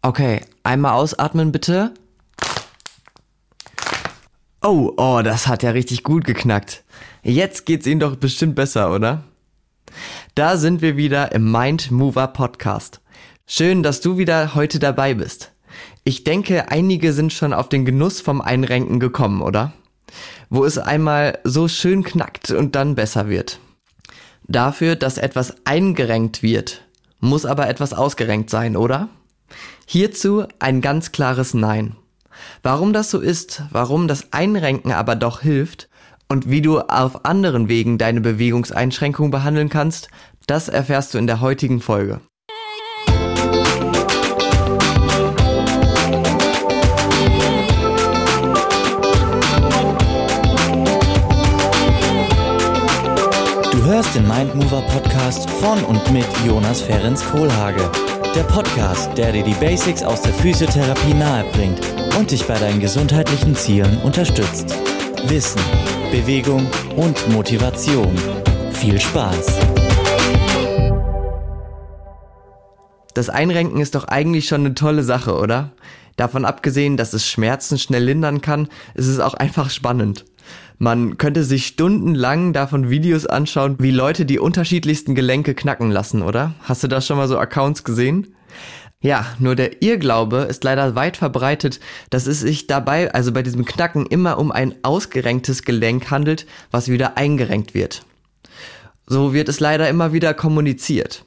Okay, einmal ausatmen bitte. Oh, oh, das hat ja richtig gut geknackt. Jetzt geht's Ihnen doch bestimmt besser, oder? Da sind wir wieder im Mind Mover Podcast. Schön, dass du wieder heute dabei bist. Ich denke, einige sind schon auf den Genuss vom Einrenken gekommen, oder? Wo es einmal so schön knackt und dann besser wird. Dafür, dass etwas eingerenkt wird, muss aber etwas ausgerenkt sein, oder? Hierzu ein ganz klares Nein. Warum das so ist, warum das Einrenken aber doch hilft und wie du auf anderen Wegen deine Bewegungseinschränkung behandeln kannst, das erfährst du in der heutigen Folge. Du hörst den Mindmover Podcast von und mit Jonas Ferens Kohlhage. Der Podcast, der dir die Basics aus der Physiotherapie nahebringt und dich bei deinen gesundheitlichen Zielen unterstützt. Wissen, Bewegung und Motivation. Viel Spaß! Das Einrenken ist doch eigentlich schon eine tolle Sache, oder? Davon abgesehen, dass es Schmerzen schnell lindern kann, ist es auch einfach spannend. Man könnte sich stundenlang davon Videos anschauen, wie Leute die unterschiedlichsten Gelenke knacken lassen, oder? Hast du da schon mal so Accounts gesehen? Ja, nur der Irrglaube ist leider weit verbreitet, dass es sich dabei, also bei diesem Knacken, immer um ein ausgerenktes Gelenk handelt, was wieder eingerenkt wird. So wird es leider immer wieder kommuniziert.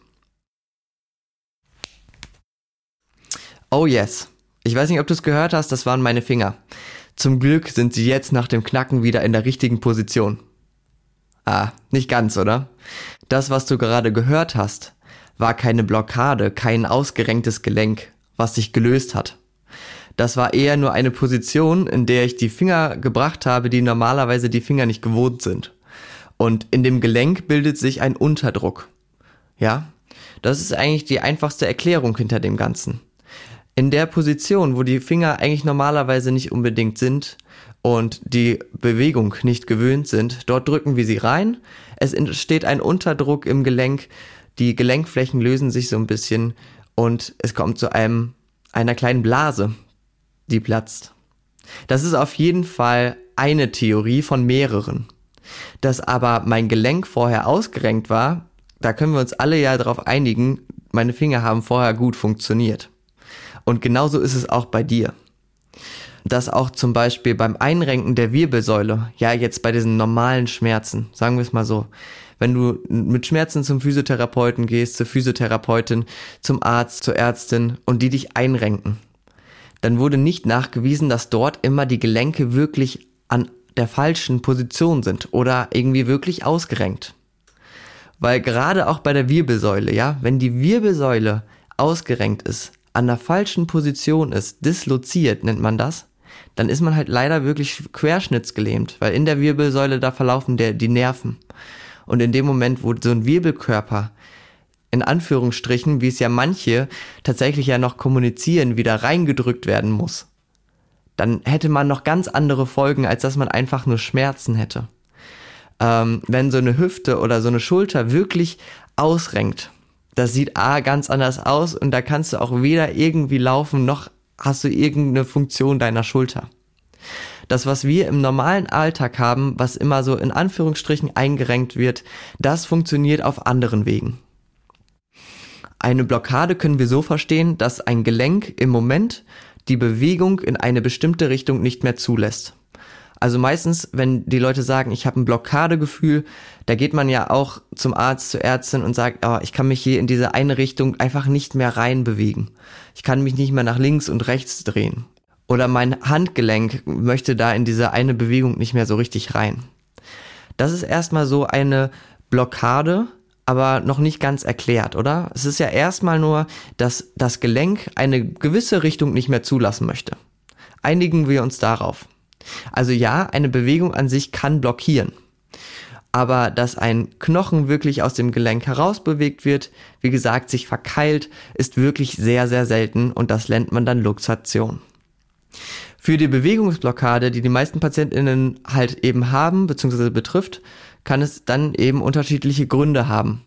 Oh yes. Ich weiß nicht, ob du es gehört hast, das waren meine Finger. Zum Glück sind sie jetzt nach dem Knacken wieder in der richtigen Position. Ah, nicht ganz, oder? Das, was du gerade gehört hast, war keine Blockade, kein ausgerenktes Gelenk, was sich gelöst hat. Das war eher nur eine Position, in der ich die Finger gebracht habe, die normalerweise die Finger nicht gewohnt sind. Und in dem Gelenk bildet sich ein Unterdruck. Ja, das ist eigentlich die einfachste Erklärung hinter dem Ganzen in der Position, wo die Finger eigentlich normalerweise nicht unbedingt sind und die Bewegung nicht gewöhnt sind, dort drücken wir sie rein. Es entsteht ein Unterdruck im Gelenk, die Gelenkflächen lösen sich so ein bisschen und es kommt zu einem einer kleinen Blase, die platzt. Das ist auf jeden Fall eine Theorie von mehreren. Dass aber mein Gelenk vorher ausgerenkt war, da können wir uns alle ja darauf einigen, meine Finger haben vorher gut funktioniert. Und genauso ist es auch bei dir. Dass auch zum Beispiel beim Einrenken der Wirbelsäule, ja jetzt bei diesen normalen Schmerzen, sagen wir es mal so, wenn du mit Schmerzen zum Physiotherapeuten gehst, zur Physiotherapeutin, zum Arzt, zur Ärztin und die dich einrenken, dann wurde nicht nachgewiesen, dass dort immer die Gelenke wirklich an der falschen Position sind oder irgendwie wirklich ausgerenkt. Weil gerade auch bei der Wirbelsäule, ja, wenn die Wirbelsäule ausgerenkt ist, an der falschen Position ist, disloziert nennt man das, dann ist man halt leider wirklich querschnittsgelähmt, weil in der Wirbelsäule da verlaufen der, die Nerven. Und in dem Moment, wo so ein Wirbelkörper in Anführungsstrichen, wie es ja manche tatsächlich ja noch kommunizieren, wieder reingedrückt werden muss, dann hätte man noch ganz andere Folgen, als dass man einfach nur Schmerzen hätte. Ähm, wenn so eine Hüfte oder so eine Schulter wirklich ausrenkt, das sieht A ganz anders aus und da kannst du auch weder irgendwie laufen, noch hast du irgendeine Funktion deiner Schulter. Das, was wir im normalen Alltag haben, was immer so in Anführungsstrichen eingerenkt wird, das funktioniert auf anderen Wegen. Eine Blockade können wir so verstehen, dass ein Gelenk im Moment die Bewegung in eine bestimmte Richtung nicht mehr zulässt. Also meistens, wenn die Leute sagen, ich habe ein Blockadegefühl, da geht man ja auch zum Arzt, zur Ärztin und sagt, oh, ich kann mich hier in diese eine Richtung einfach nicht mehr reinbewegen. Ich kann mich nicht mehr nach links und rechts drehen. Oder mein Handgelenk möchte da in diese eine Bewegung nicht mehr so richtig rein. Das ist erstmal so eine Blockade, aber noch nicht ganz erklärt, oder? Es ist ja erstmal nur, dass das Gelenk eine gewisse Richtung nicht mehr zulassen möchte. Einigen wir uns darauf. Also ja, eine Bewegung an sich kann blockieren. Aber dass ein Knochen wirklich aus dem Gelenk herausbewegt wird, wie gesagt, sich verkeilt, ist wirklich sehr, sehr selten und das nennt man dann Luxation. Für die Bewegungsblockade, die die meisten PatientInnen halt eben haben, bzw. betrifft, kann es dann eben unterschiedliche Gründe haben.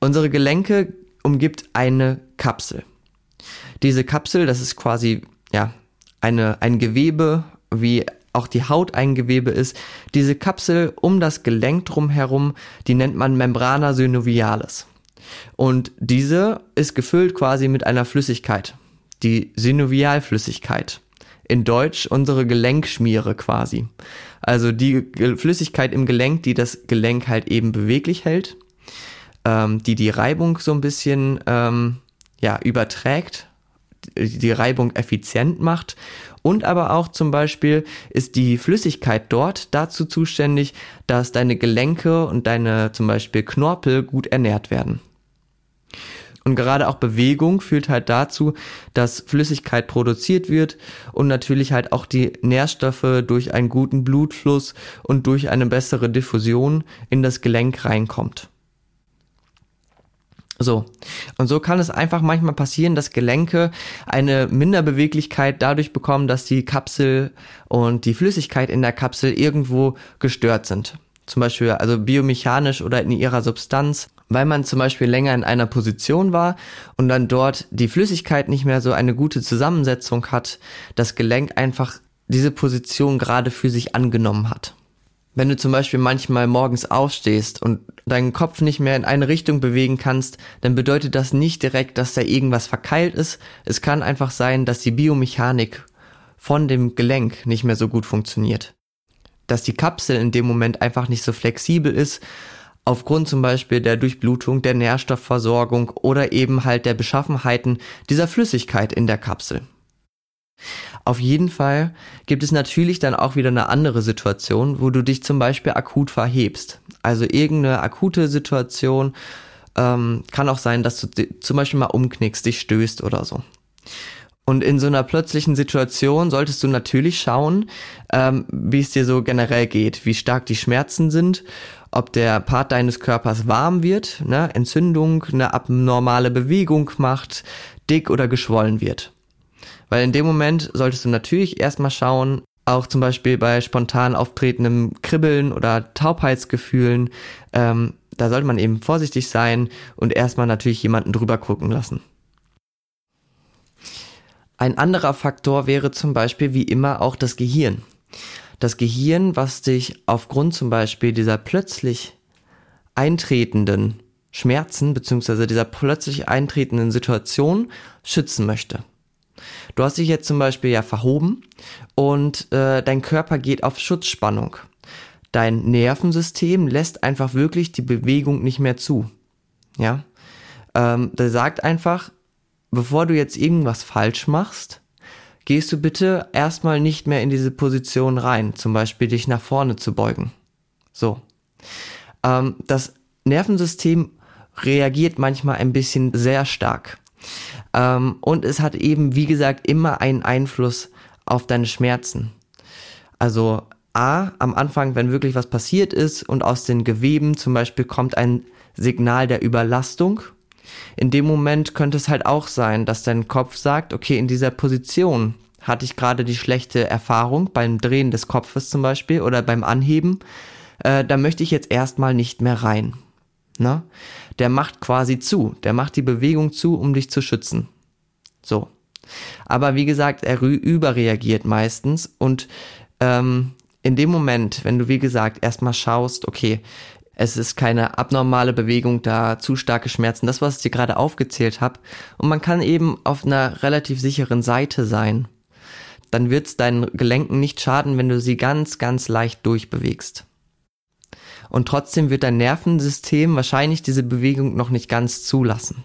Unsere Gelenke umgibt eine Kapsel. Diese Kapsel, das ist quasi ja eine ein Gewebe, wie auch die Haut ein Gewebe ist. Diese Kapsel um das Gelenk drumherum, die nennt man Membrana synovialis. Und diese ist gefüllt quasi mit einer Flüssigkeit, die Synovialflüssigkeit. In Deutsch unsere Gelenkschmiere quasi. Also die Flüssigkeit im Gelenk, die das Gelenk halt eben beweglich hält, ähm, die die Reibung so ein bisschen ähm, ja, überträgt, die Reibung effizient macht und aber auch zum Beispiel ist die Flüssigkeit dort dazu zuständig, dass deine Gelenke und deine zum Beispiel Knorpel gut ernährt werden. Und gerade auch Bewegung führt halt dazu, dass Flüssigkeit produziert wird und natürlich halt auch die Nährstoffe durch einen guten Blutfluss und durch eine bessere Diffusion in das Gelenk reinkommt. So. Und so kann es einfach manchmal passieren, dass Gelenke eine Minderbeweglichkeit dadurch bekommen, dass die Kapsel und die Flüssigkeit in der Kapsel irgendwo gestört sind. Zum Beispiel also biomechanisch oder in ihrer Substanz, weil man zum Beispiel länger in einer Position war und dann dort die Flüssigkeit nicht mehr so eine gute Zusammensetzung hat, das Gelenk einfach diese Position gerade für sich angenommen hat. Wenn du zum Beispiel manchmal morgens aufstehst und deinen Kopf nicht mehr in eine Richtung bewegen kannst, dann bedeutet das nicht direkt, dass da irgendwas verkeilt ist. Es kann einfach sein, dass die Biomechanik von dem Gelenk nicht mehr so gut funktioniert. Dass die Kapsel in dem Moment einfach nicht so flexibel ist, aufgrund zum Beispiel der Durchblutung, der Nährstoffversorgung oder eben halt der Beschaffenheiten dieser Flüssigkeit in der Kapsel. Auf jeden Fall gibt es natürlich dann auch wieder eine andere Situation, wo du dich zum Beispiel akut verhebst. Also irgendeine akute Situation ähm, kann auch sein, dass du zum Beispiel mal umknickst, dich stößt oder so. Und in so einer plötzlichen Situation solltest du natürlich schauen, ähm, wie es dir so generell geht, wie stark die Schmerzen sind, ob der Part deines Körpers warm wird, ne, Entzündung, eine abnormale Bewegung macht, dick oder geschwollen wird. Weil in dem Moment solltest du natürlich erstmal schauen, auch zum Beispiel bei spontan auftretendem Kribbeln oder Taubheitsgefühlen, ähm, da sollte man eben vorsichtig sein und erstmal natürlich jemanden drüber gucken lassen. Ein anderer Faktor wäre zum Beispiel wie immer auch das Gehirn. Das Gehirn, was dich aufgrund zum Beispiel dieser plötzlich eintretenden Schmerzen beziehungsweise dieser plötzlich eintretenden Situation schützen möchte. Du hast dich jetzt zum Beispiel ja verhoben und äh, dein Körper geht auf Schutzspannung. Dein Nervensystem lässt einfach wirklich die Bewegung nicht mehr zu. Ja, ähm, der sagt einfach, bevor du jetzt irgendwas falsch machst, gehst du bitte erstmal nicht mehr in diese Position rein, zum Beispiel dich nach vorne zu beugen. So. Ähm, das Nervensystem reagiert manchmal ein bisschen sehr stark. Ähm, und es hat eben, wie gesagt, immer einen Einfluss auf deine Schmerzen. Also A, am Anfang, wenn wirklich was passiert ist und aus den Geweben zum Beispiel kommt ein Signal der Überlastung, in dem Moment könnte es halt auch sein, dass dein Kopf sagt, okay, in dieser Position hatte ich gerade die schlechte Erfahrung beim Drehen des Kopfes zum Beispiel oder beim Anheben, äh, da möchte ich jetzt erstmal nicht mehr rein. Ne? Der macht quasi zu, der macht die Bewegung zu, um dich zu schützen. So. Aber wie gesagt, er überreagiert meistens und ähm, in dem Moment, wenn du wie gesagt erstmal schaust, okay, es ist keine abnormale Bewegung da, zu starke Schmerzen, das, was ich dir gerade aufgezählt habe, und man kann eben auf einer relativ sicheren Seite sein, dann wird es deinen Gelenken nicht schaden, wenn du sie ganz, ganz leicht durchbewegst und trotzdem wird dein Nervensystem wahrscheinlich diese Bewegung noch nicht ganz zulassen.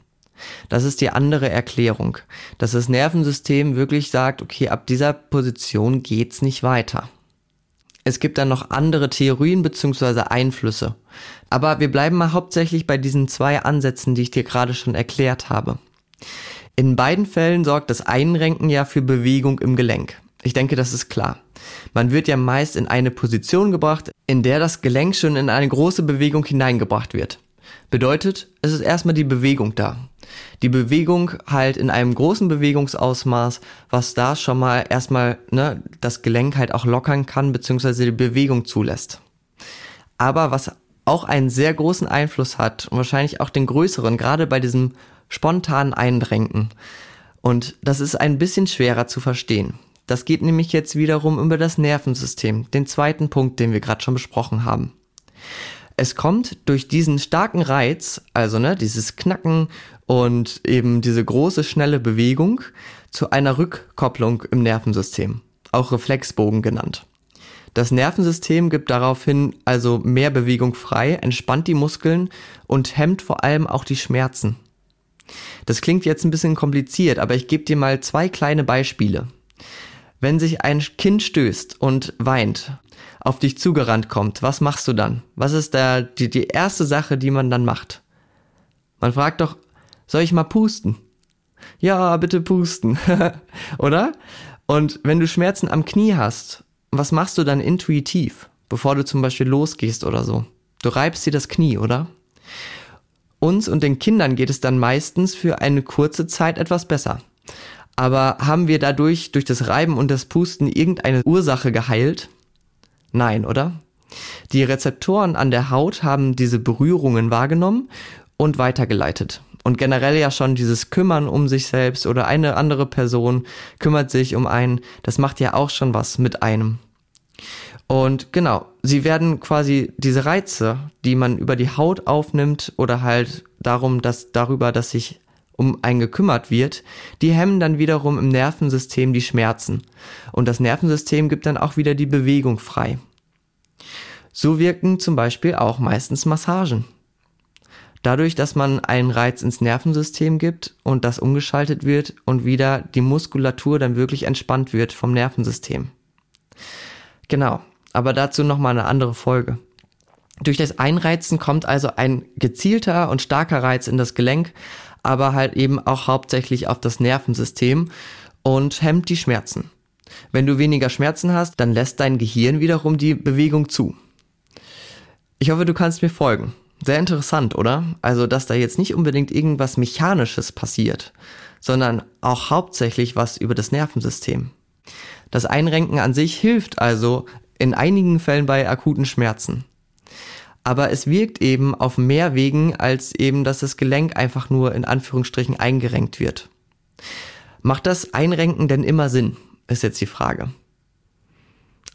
Das ist die andere Erklärung, dass das Nervensystem wirklich sagt, okay, ab dieser Position geht's nicht weiter. Es gibt dann noch andere Theorien bzw. Einflüsse. Aber wir bleiben mal hauptsächlich bei diesen zwei Ansätzen, die ich dir gerade schon erklärt habe. In beiden Fällen sorgt das Einrenken ja für Bewegung im Gelenk. Ich denke, das ist klar. Man wird ja meist in eine Position gebracht, in der das Gelenk schon in eine große Bewegung hineingebracht wird. Bedeutet, es ist erstmal die Bewegung da. Die Bewegung halt in einem großen Bewegungsausmaß, was da schon mal erstmal ne, das Gelenk halt auch lockern kann, beziehungsweise die Bewegung zulässt. Aber was auch einen sehr großen Einfluss hat und wahrscheinlich auch den größeren, gerade bei diesem spontanen Eindrängen Und das ist ein bisschen schwerer zu verstehen. Das geht nämlich jetzt wiederum über das Nervensystem, den zweiten Punkt, den wir gerade schon besprochen haben. Es kommt durch diesen starken Reiz, also ne, dieses Knacken und eben diese große, schnelle Bewegung zu einer Rückkopplung im Nervensystem, auch Reflexbogen genannt. Das Nervensystem gibt daraufhin also mehr Bewegung frei, entspannt die Muskeln und hemmt vor allem auch die Schmerzen. Das klingt jetzt ein bisschen kompliziert, aber ich gebe dir mal zwei kleine Beispiele. Wenn sich ein Kind stößt und weint, auf dich zugerannt kommt, was machst du dann? Was ist da die, die erste Sache, die man dann macht? Man fragt doch, soll ich mal pusten? Ja, bitte pusten. Oder? Und wenn du Schmerzen am Knie hast, was machst du dann intuitiv, bevor du zum Beispiel losgehst oder so? Du reibst dir das Knie, oder? Uns und den Kindern geht es dann meistens für eine kurze Zeit etwas besser. Aber haben wir dadurch, durch das Reiben und das Pusten, irgendeine Ursache geheilt? Nein, oder? Die Rezeptoren an der Haut haben diese Berührungen wahrgenommen und weitergeleitet. Und generell ja schon dieses Kümmern um sich selbst oder eine andere Person kümmert sich um einen, das macht ja auch schon was mit einem. Und genau, sie werden quasi diese Reize, die man über die Haut aufnimmt oder halt darum, dass darüber, dass sich um einen gekümmert wird, die hemmen dann wiederum im Nervensystem die Schmerzen. Und das Nervensystem gibt dann auch wieder die Bewegung frei. So wirken zum Beispiel auch meistens Massagen. Dadurch, dass man einen Reiz ins Nervensystem gibt und das umgeschaltet wird und wieder die Muskulatur dann wirklich entspannt wird vom Nervensystem. Genau, aber dazu nochmal eine andere Folge. Durch das Einreizen kommt also ein gezielter und starker Reiz in das Gelenk, aber halt eben auch hauptsächlich auf das Nervensystem und hemmt die Schmerzen. Wenn du weniger Schmerzen hast, dann lässt dein Gehirn wiederum die Bewegung zu. Ich hoffe, du kannst mir folgen. Sehr interessant, oder? Also, dass da jetzt nicht unbedingt irgendwas Mechanisches passiert, sondern auch hauptsächlich was über das Nervensystem. Das Einrenken an sich hilft also in einigen Fällen bei akuten Schmerzen aber es wirkt eben auf mehr Wegen, als eben, dass das Gelenk einfach nur in Anführungsstrichen eingerenkt wird. Macht das Einrenken denn immer Sinn? Ist jetzt die Frage.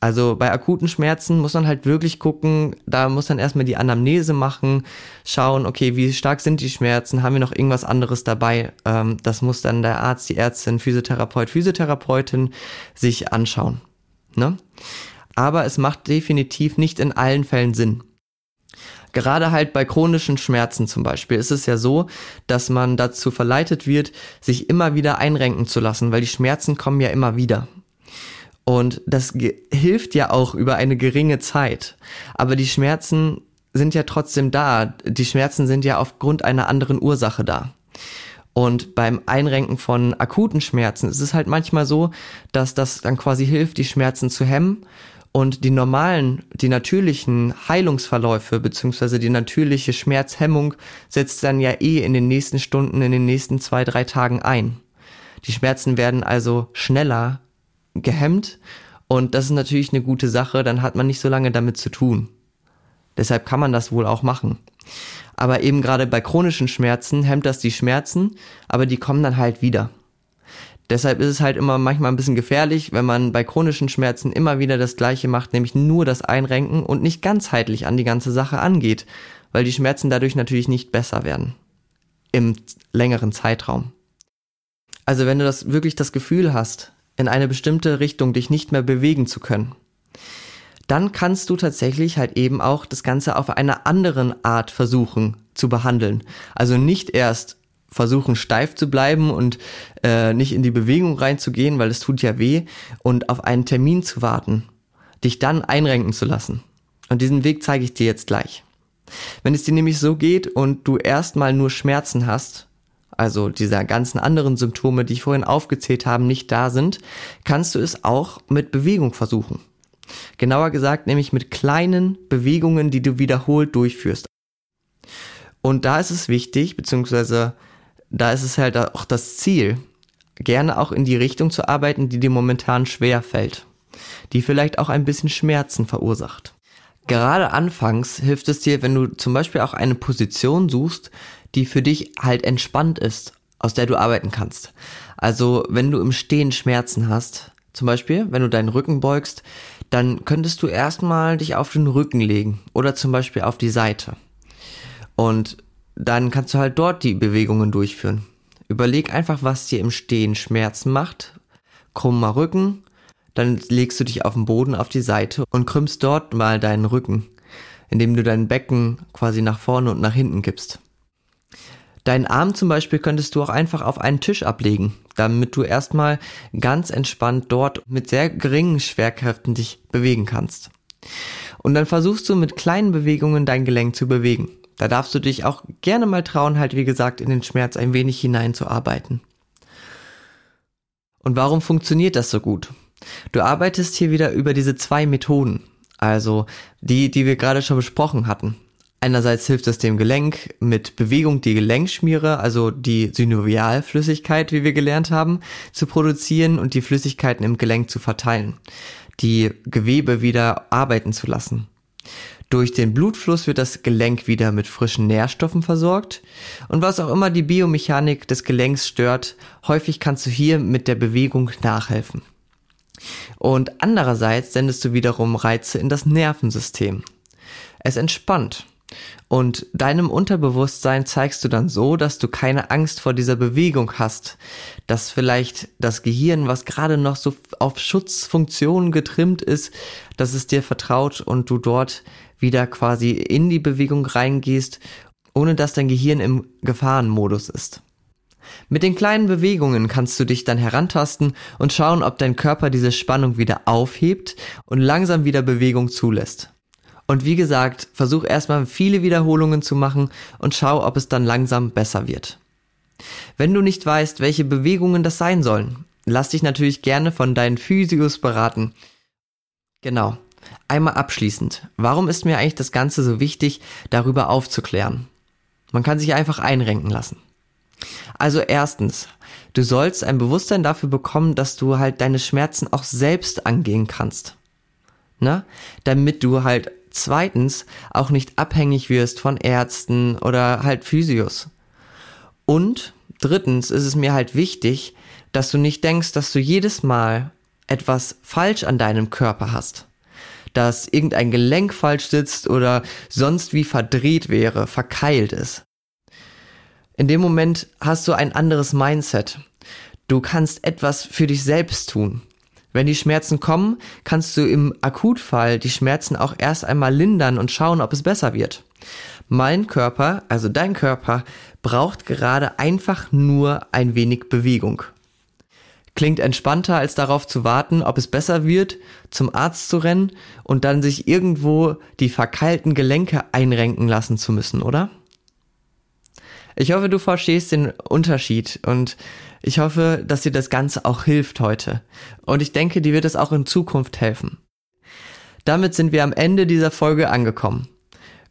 Also bei akuten Schmerzen muss man halt wirklich gucken, da muss man erstmal die Anamnese machen, schauen, okay, wie stark sind die Schmerzen, haben wir noch irgendwas anderes dabei? Ähm, das muss dann der Arzt, die Ärztin, Physiotherapeut, Physiotherapeutin sich anschauen. Ne? Aber es macht definitiv nicht in allen Fällen Sinn. Gerade halt bei chronischen Schmerzen zum Beispiel ist es ja so, dass man dazu verleitet wird, sich immer wieder einrenken zu lassen, weil die Schmerzen kommen ja immer wieder. Und das hilft ja auch über eine geringe Zeit. Aber die Schmerzen sind ja trotzdem da. Die Schmerzen sind ja aufgrund einer anderen Ursache da. Und beim Einrenken von akuten Schmerzen ist es halt manchmal so, dass das dann quasi hilft, die Schmerzen zu hemmen und die normalen, die natürlichen Heilungsverläufe beziehungsweise die natürliche Schmerzhemmung setzt dann ja eh in den nächsten Stunden, in den nächsten zwei, drei Tagen ein. Die Schmerzen werden also schneller gehemmt und das ist natürlich eine gute Sache, dann hat man nicht so lange damit zu tun. Deshalb kann man das wohl auch machen. Aber eben gerade bei chronischen Schmerzen hemmt das die Schmerzen, aber die kommen dann halt wieder. Deshalb ist es halt immer manchmal ein bisschen gefährlich, wenn man bei chronischen Schmerzen immer wieder das Gleiche macht, nämlich nur das Einrenken und nicht ganzheitlich an die ganze Sache angeht, weil die Schmerzen dadurch natürlich nicht besser werden. Im längeren Zeitraum. Also wenn du das wirklich das Gefühl hast, in eine bestimmte Richtung dich nicht mehr bewegen zu können, dann kannst du tatsächlich halt eben auch das Ganze auf einer anderen Art versuchen zu behandeln. Also nicht erst versuchen steif zu bleiben und äh, nicht in die Bewegung reinzugehen, weil es tut ja weh und auf einen Termin zu warten, dich dann einrenken zu lassen. Und diesen Weg zeige ich dir jetzt gleich. Wenn es dir nämlich so geht und du erstmal nur Schmerzen hast, also dieser ganzen anderen Symptome, die ich vorhin aufgezählt habe, nicht da sind, kannst du es auch mit Bewegung versuchen. Genauer gesagt nämlich mit kleinen Bewegungen, die du wiederholt durchführst. Und da ist es wichtig, beziehungsweise da ist es halt auch das Ziel, gerne auch in die Richtung zu arbeiten, die dir momentan schwer fällt, die vielleicht auch ein bisschen Schmerzen verursacht. Gerade anfangs hilft es dir, wenn du zum Beispiel auch eine Position suchst, die für dich halt entspannt ist, aus der du arbeiten kannst. Also wenn du im Stehen Schmerzen hast, zum Beispiel, wenn du deinen Rücken beugst, dann könntest du erstmal dich auf den Rücken legen oder zum Beispiel auf die Seite. Und dann kannst du halt dort die Bewegungen durchführen. Überleg einfach, was dir im Stehen Schmerzen macht. Krummer Rücken, dann legst du dich auf den Boden auf die Seite und krümmst dort mal deinen Rücken, indem du dein Becken quasi nach vorne und nach hinten gibst. Deinen Arm zum Beispiel könntest du auch einfach auf einen Tisch ablegen, damit du erstmal ganz entspannt dort mit sehr geringen Schwerkräften dich bewegen kannst. Und dann versuchst du mit kleinen Bewegungen dein Gelenk zu bewegen. Da darfst du dich auch gerne mal trauen, halt wie gesagt, in den Schmerz ein wenig hineinzuarbeiten. Und warum funktioniert das so gut? Du arbeitest hier wieder über diese zwei Methoden, also die, die wir gerade schon besprochen hatten. Einerseits hilft es dem Gelenk mit Bewegung die Gelenkschmiere, also die Synovialflüssigkeit, wie wir gelernt haben, zu produzieren und die Flüssigkeiten im Gelenk zu verteilen, die Gewebe wieder arbeiten zu lassen. Durch den Blutfluss wird das Gelenk wieder mit frischen Nährstoffen versorgt. Und was auch immer die Biomechanik des Gelenks stört, häufig kannst du hier mit der Bewegung nachhelfen. Und andererseits sendest du wiederum Reize in das Nervensystem. Es entspannt. Und deinem Unterbewusstsein zeigst du dann so, dass du keine Angst vor dieser Bewegung hast, dass vielleicht das Gehirn, was gerade noch so auf Schutzfunktionen getrimmt ist, dass es dir vertraut und du dort wieder quasi in die Bewegung reingehst, ohne dass dein Gehirn im Gefahrenmodus ist. Mit den kleinen Bewegungen kannst du dich dann herantasten und schauen, ob dein Körper diese Spannung wieder aufhebt und langsam wieder Bewegung zulässt. Und wie gesagt, versuch erstmal viele Wiederholungen zu machen und schau, ob es dann langsam besser wird. Wenn du nicht weißt, welche Bewegungen das sein sollen, lass dich natürlich gerne von deinen Physios beraten. Genau. Einmal abschließend. Warum ist mir eigentlich das Ganze so wichtig, darüber aufzuklären? Man kann sich einfach einrenken lassen. Also erstens, du sollst ein Bewusstsein dafür bekommen, dass du halt deine Schmerzen auch selbst angehen kannst. Ne? Damit du halt zweitens auch nicht abhängig wirst von Ärzten oder halt Physios. Und drittens ist es mir halt wichtig, dass du nicht denkst, dass du jedes Mal etwas falsch an deinem Körper hast. Dass irgendein Gelenk falsch sitzt oder sonst wie verdreht wäre, verkeilt ist. In dem Moment hast du ein anderes Mindset. Du kannst etwas für dich selbst tun. Wenn die Schmerzen kommen, kannst du im Akutfall die Schmerzen auch erst einmal lindern und schauen, ob es besser wird. Mein Körper, also dein Körper, braucht gerade einfach nur ein wenig Bewegung. Klingt entspannter, als darauf zu warten, ob es besser wird, zum Arzt zu rennen und dann sich irgendwo die verkeilten Gelenke einrenken lassen zu müssen, oder? Ich hoffe, du verstehst den Unterschied und ich hoffe, dass dir das Ganze auch hilft heute. Und ich denke, dir wird es auch in Zukunft helfen. Damit sind wir am Ende dieser Folge angekommen.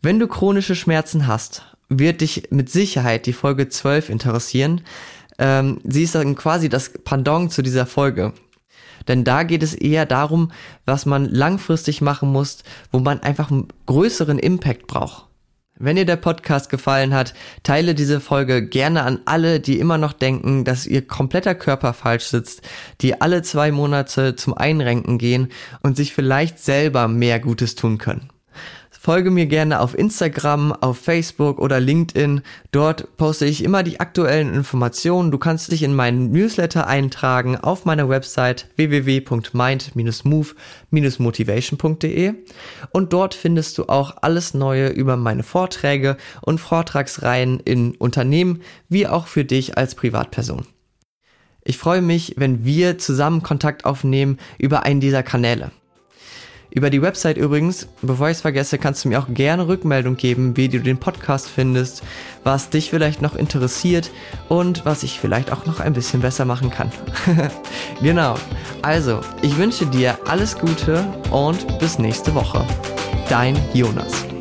Wenn du chronische Schmerzen hast, wird dich mit Sicherheit die Folge 12 interessieren. Ähm, sie ist dann quasi das Pendant zu dieser Folge. Denn da geht es eher darum, was man langfristig machen muss, wo man einfach einen größeren Impact braucht. Wenn dir der Podcast gefallen hat, teile diese Folge gerne an alle, die immer noch denken, dass ihr kompletter Körper falsch sitzt, die alle zwei Monate zum Einrenken gehen und sich vielleicht selber mehr Gutes tun können. Folge mir gerne auf Instagram, auf Facebook oder LinkedIn. Dort poste ich immer die aktuellen Informationen. Du kannst dich in meinen Newsletter eintragen auf meiner Website www.mind-move-motivation.de und dort findest du auch alles Neue über meine Vorträge und Vortragsreihen in Unternehmen wie auch für dich als Privatperson. Ich freue mich, wenn wir zusammen Kontakt aufnehmen über einen dieser Kanäle. Über die Website übrigens, bevor ich es vergesse, kannst du mir auch gerne Rückmeldung geben, wie du den Podcast findest, was dich vielleicht noch interessiert und was ich vielleicht auch noch ein bisschen besser machen kann. genau. Also, ich wünsche dir alles Gute und bis nächste Woche. Dein Jonas.